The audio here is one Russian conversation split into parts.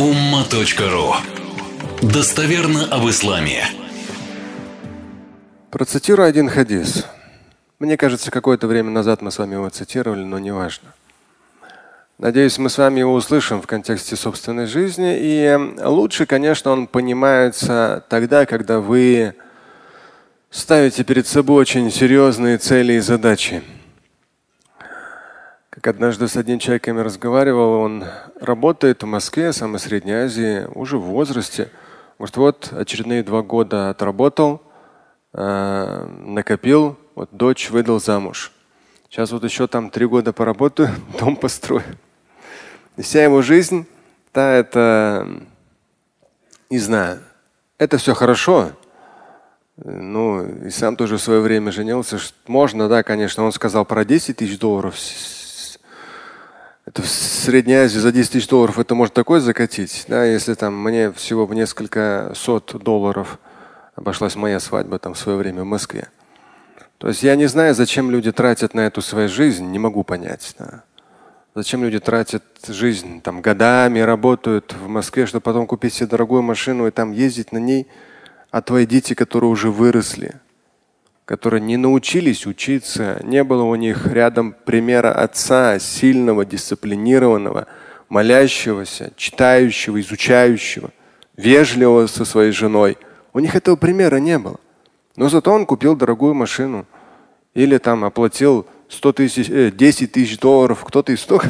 umma.ru Достоверно об исламе. Процитирую один хадис. Мне кажется, какое-то время назад мы с вами его цитировали, но не важно. Надеюсь, мы с вами его услышим в контексте собственной жизни. И лучше, конечно, он понимается тогда, когда вы ставите перед собой очень серьезные цели и задачи. Как однажды с одним человеком я разговаривал, он работает в Москве, самой Средней Азии, уже в возрасте. Может, вот очередные два года отработал, э, накопил, вот дочь выдал замуж. Сейчас вот еще там три года поработаю, дом построю. И вся его жизнь, да, это, не знаю, это все хорошо. Ну, и сам тоже в свое время женился. Можно, да, конечно. Он сказал про 10 тысяч долларов это в Средней Азии за 10 тысяч долларов это может такое закатить, да, если там мне всего в несколько сот долларов обошлась моя свадьба там в свое время в Москве. То есть я не знаю, зачем люди тратят на эту свою жизнь, не могу понять. Да. Зачем люди тратят жизнь, там годами работают в Москве, чтобы потом купить себе дорогую машину и там ездить на ней, а твои дети, которые уже выросли, которые не научились учиться, не было у них рядом примера отца, сильного, дисциплинированного, молящегося, читающего, изучающего, вежливого со своей женой. У них этого примера не было. Но зато он купил дорогую машину или там оплатил 100 тысяч, э, 10 тысяч долларов, кто-то и 100,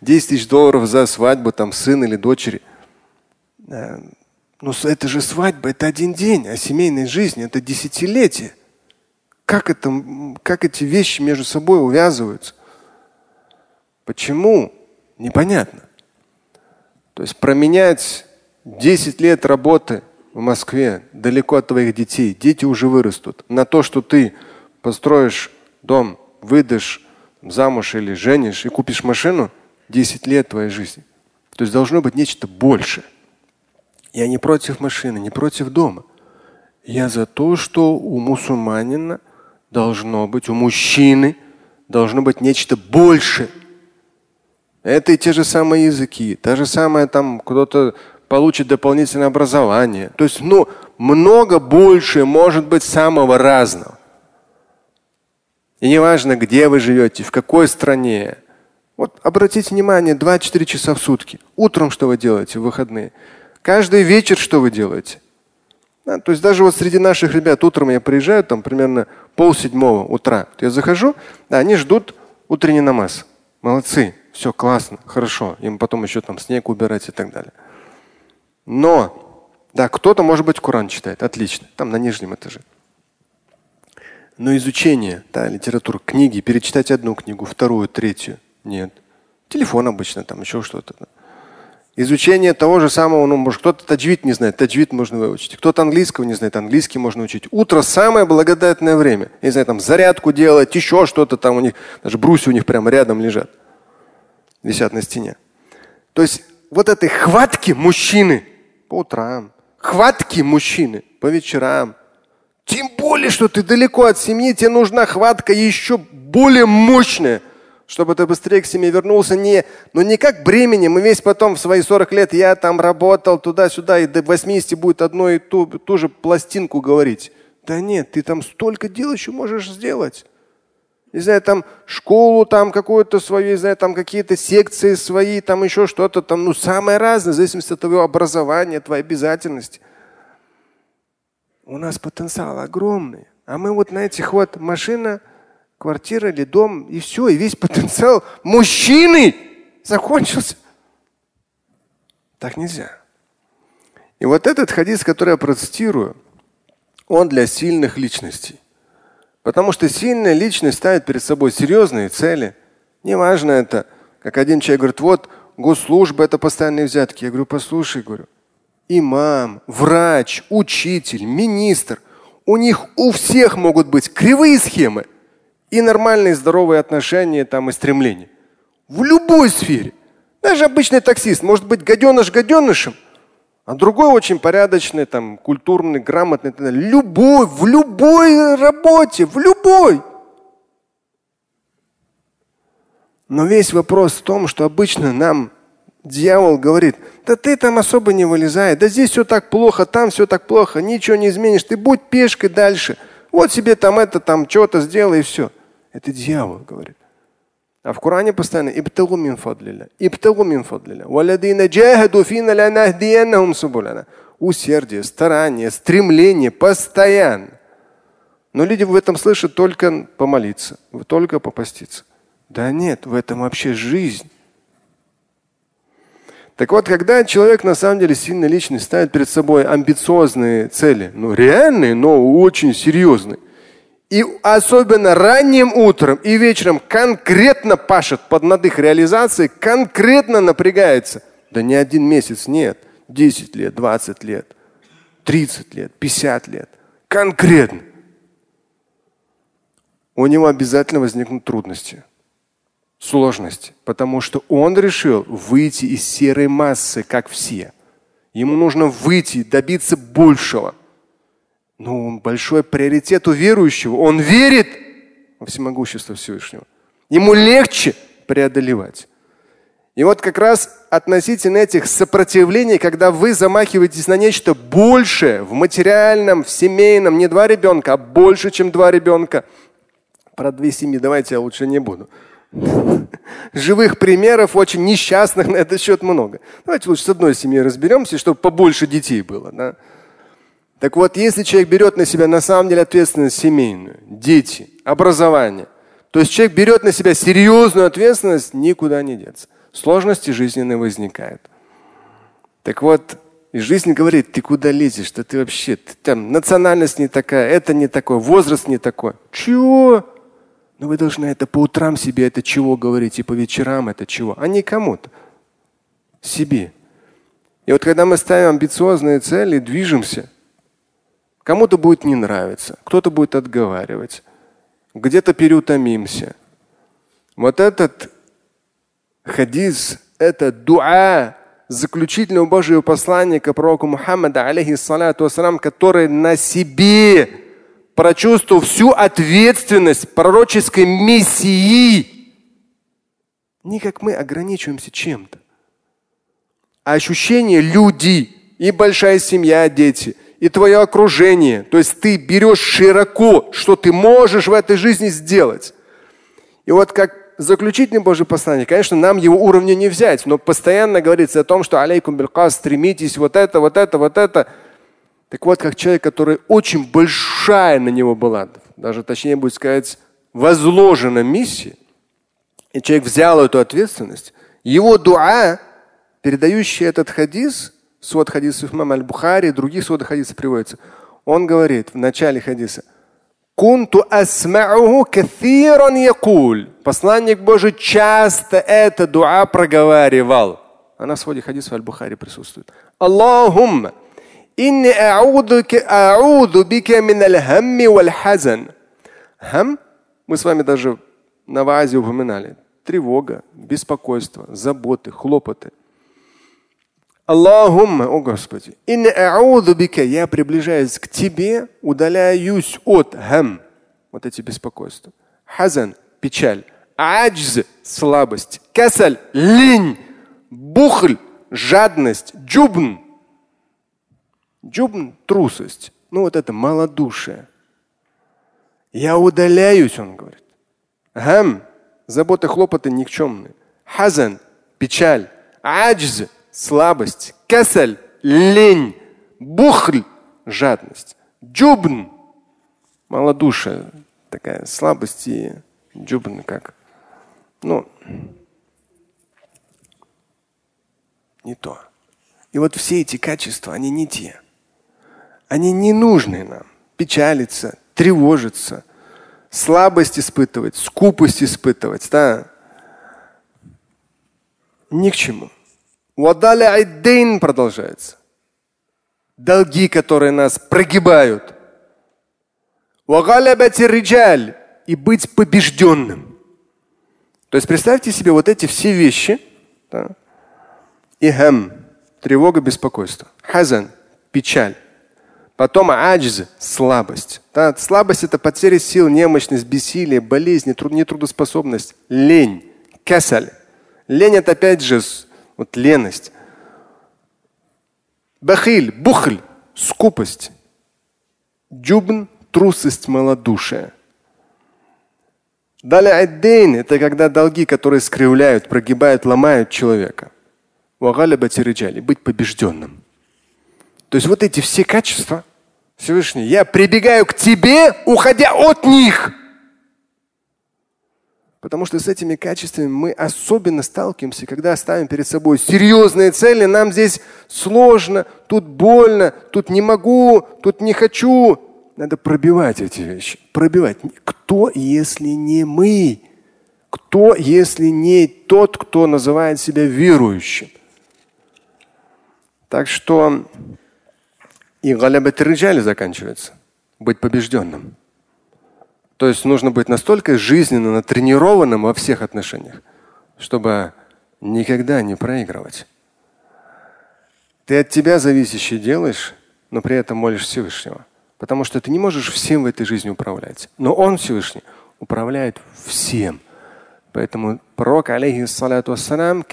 10 тысяч долларов за свадьбу там сына или дочери. Э, но это же свадьба, это один день, а семейной жизни это десятилетие. Как, это, как эти вещи между собой увязываются? Почему? Непонятно. То есть променять 10 лет работы в Москве далеко от твоих детей, дети уже вырастут, на то, что ты построишь дом, выдашь замуж или женишь и купишь машину, 10 лет твоей жизни. То есть должно быть нечто большее. Я не против машины, не против дома. Я за то, что у мусульманина – должно быть, у мужчины должно быть нечто больше. Это и те же самые языки, та же самая там кто-то получит дополнительное образование. То есть, ну, много больше может быть самого разного. И неважно, где вы живете, в какой стране. Вот обратите внимание, 24 часа в сутки. Утром что вы делаете в выходные? Каждый вечер что вы делаете? Да, то есть даже вот среди наших ребят утром я приезжаю, там примерно пол седьмого утра. Я захожу, да, они ждут утренний намаз. Молодцы, все классно, хорошо. Им потом еще там снег убирать и так далее. Но, да, кто-то, может быть, Коран читает, отлично, там на нижнем этаже. Но изучение, да, литературы, книги, перечитать одну книгу, вторую, третью, нет. Телефон обычно, там еще что-то. Изучение того же самого, ну, может, кто-то таджвид не знает, таджвид можно выучить. Кто-то английского не знает, английский можно учить. Утро самое благодатное время. Я не знаю, там зарядку делать, еще что-то там у них, даже брусья у них прямо рядом лежат, висят на стене. То есть вот этой хватки мужчины по утрам, хватки мужчины по вечерам. Тем более, что ты далеко от семьи, тебе нужна хватка еще более мощная – чтобы ты быстрее к семье вернулся, не, ну не как бременем, и весь потом в свои 40 лет я там работал туда-сюда, и до 80 будет одно и ту, ту же пластинку говорить. Да нет, ты там столько дел еще можешь сделать. Не знаю, там школу там какую-то свою, не знаю, там какие-то секции свои, там еще что-то там, ну самое разное, в зависимости от твоего образования, твоей обязательности. У нас потенциал огромный. А мы вот на этих вот машина, квартира или дом, и все, и весь потенциал мужчины закончился. Так нельзя. И вот этот хадис, который я процитирую, он для сильных личностей. Потому что сильная личность ставит перед собой серьезные цели. Неважно это, как один человек говорит, вот госслужба это постоянные взятки. Я говорю, послушай, говорю, имам, врач, учитель, министр, у них у всех могут быть кривые схемы, и нормальные здоровые отношения там и стремления. В любой сфере. Даже обычный таксист может быть гаденыш гаденышем, а другой очень порядочный, там, культурный, грамотный. Любой, в любой работе, в любой. Но весь вопрос в том, что обычно нам Дьявол говорит, да ты там особо не вылезай, да здесь все так плохо, там все так плохо, ничего не изменишь, ты будь пешкой дальше. Вот себе там это, там что-то сделай и все. Это дьявол говорит. А в Коране постоянно ибтагу мин фадлиля, ибтагу мин фадлиля. Валадина джахаду фина ланахдияннахум субуляна. Усердие, старание, стремление постоянно. Но люди в этом слышат только помолиться, только попаститься. Да нет, в этом вообще жизнь. Так вот, когда человек на самом деле сильная личность ставит перед собой амбициозные цели, ну реальные, но очень серьезные, и особенно ранним утром и вечером конкретно пашет под над их реализацией, конкретно напрягается. Да не один месяц, нет. 10 лет, 20 лет, 30 лет, 50 лет. Конкретно. У него обязательно возникнут трудности сложность, потому что он решил выйти из серой массы, как все. Ему нужно выйти, добиться большего. Ну, большой приоритет у верующего. Он верит во всемогущество Всевышнего. Ему легче преодолевать. И вот как раз относительно этих сопротивлений, когда вы замахиваетесь на нечто большее в материальном, в семейном, не два ребенка, а больше, чем два ребенка. Про две семьи давайте я лучше не буду. Живых примеров очень несчастных на этот счет много. Давайте лучше с одной семьей разберемся, чтобы побольше детей было. Да? Так вот, если человек берет на себя на самом деле ответственность семейную, дети, образование, то есть человек берет на себя серьезную ответственность, никуда не деться. Сложности жизненные возникают. Так вот, и жизнь говорит, ты куда лезешь, что ты вообще, ты, там национальность не такая, это не такое, возраст не такой. Чего? Но вы должны это по утрам себе это чего говорить, и по вечерам это чего, а не кому-то. Себе. И вот когда мы ставим амбициозные цели, движемся, кому-то будет не нравиться, кто-то будет отговаривать, где-то переутомимся. Вот этот хадис, это дуа заключительного Божьего посланника пророку Мухаммада, алейхиссалату который на себе прочувствовал всю ответственность пророческой миссии. Не как мы ограничиваемся чем-то. А ощущение люди и большая семья, дети, и твое окружение. То есть ты берешь широко, что ты можешь в этой жизни сделать. И вот как заключительный Божий послание, конечно, нам его уровня не взять, но постоянно говорится о том, что алейкум билкас, стремитесь вот это, вот это, вот это – так вот, как человек, который очень большая на него была, даже точнее будет сказать, возложена миссия, и человек взял эту ответственность, его дуа, передающий этот хадис, свод хадисов имам аль-Бухари, других свод хадисов приводится, он говорит в начале хадиса, Кунту асма'уху кафиран якуль. Посланник Божий часто это дуа проговаривал. Она в своде хадисов Аль-Бухари присутствует. Аллахумма Инни а'уду бика мин аль-хамми валь-хазан. Хам, мы с вами даже на вазе упоминали. Тревога, беспокойство, заботы, хлопоты. Аллахумма, о Господи, инни а'уду бика, я приближаюсь к Тебе, удаляюсь от хам, вот эти беспокойства. Хазан, печаль. Аджз, слабость. Касаль, лень. Бухль, жадность. Джубн, Джубн – трусость. Ну вот это малодушие. Я удаляюсь, он говорит. Гам – заботы, хлопоты никчемные. Хазан – печаль. Аджз – слабость. Касаль – лень. Бухль – жадность. Джубн – малодушие. Такая слабость и джубн как. Ну, не то. И вот все эти качества, они не те они не нужны нам. Печалиться, тревожиться, слабость испытывать, скупость испытывать. Да? Ни к чему. Вадаля айдейн продолжается. Долги, которые нас прогибают. риджаль и быть побежденным. То есть представьте себе вот эти все вещи. Да? Ихам, тревога, беспокойство. Хазан, печаль. Потом аджз – слабость. Да, слабость – это потеря сил, немощность, бессилие, болезнь, нетрудоспособность, лень, кесаль. Лень – это опять же Вот леность. Бахиль, бухль, скупость. Джубн – трусость, малодушие. Далее аддейн – это когда долги, которые скривляют, прогибают, ломают человека. Быть побежденным. То есть вот эти все качества Всевышний, я прибегаю к тебе, уходя от них. Потому что с этими качествами мы особенно сталкиваемся, когда ставим перед собой серьезные цели. Нам здесь сложно, тут больно, тут не могу, тут не хочу. Надо пробивать эти вещи. Пробивать. Кто, если не мы? Кто, если не тот, кто называет себя верующим? Так что и риджали заканчивается. Быть побежденным. То есть нужно быть настолько жизненно натренированным во всех отношениях, чтобы никогда не проигрывать. Ты от тебя зависящее делаешь, но при этом молишь Всевышнего. Потому что ты не можешь всем в этой жизни управлять. Но Он Всевышний управляет всем. Поэтому пророк, алейхиссалату вассалам,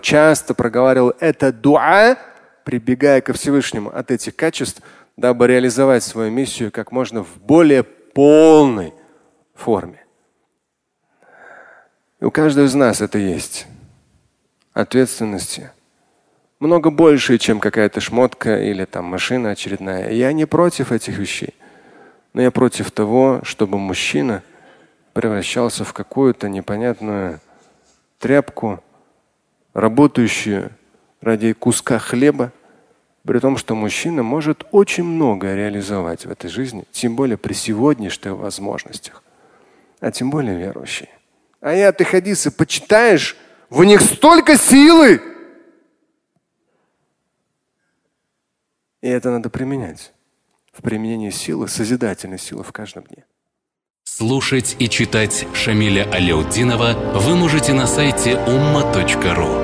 часто проговаривал это дуа, прибегая ко Всевышнему от этих качеств, дабы реализовать свою миссию как можно в более полной форме. И у каждого из нас это есть. Ответственности много больше, чем какая-то шмотка или там машина очередная. Я не против этих вещей. Но я против того, чтобы мужчина превращался в какую-то непонятную тряпку, работающую ради куска хлеба, при том, что мужчина может очень многое реализовать в этой жизни, тем более при сегодняшних возможностях, а тем более верующий. А я ты хадисы почитаешь, в них столько силы. И это надо применять. В применении силы, созидательной силы в каждом дне. Слушать и читать Шамиля Аляутдинова вы можете на сайте umma.ru.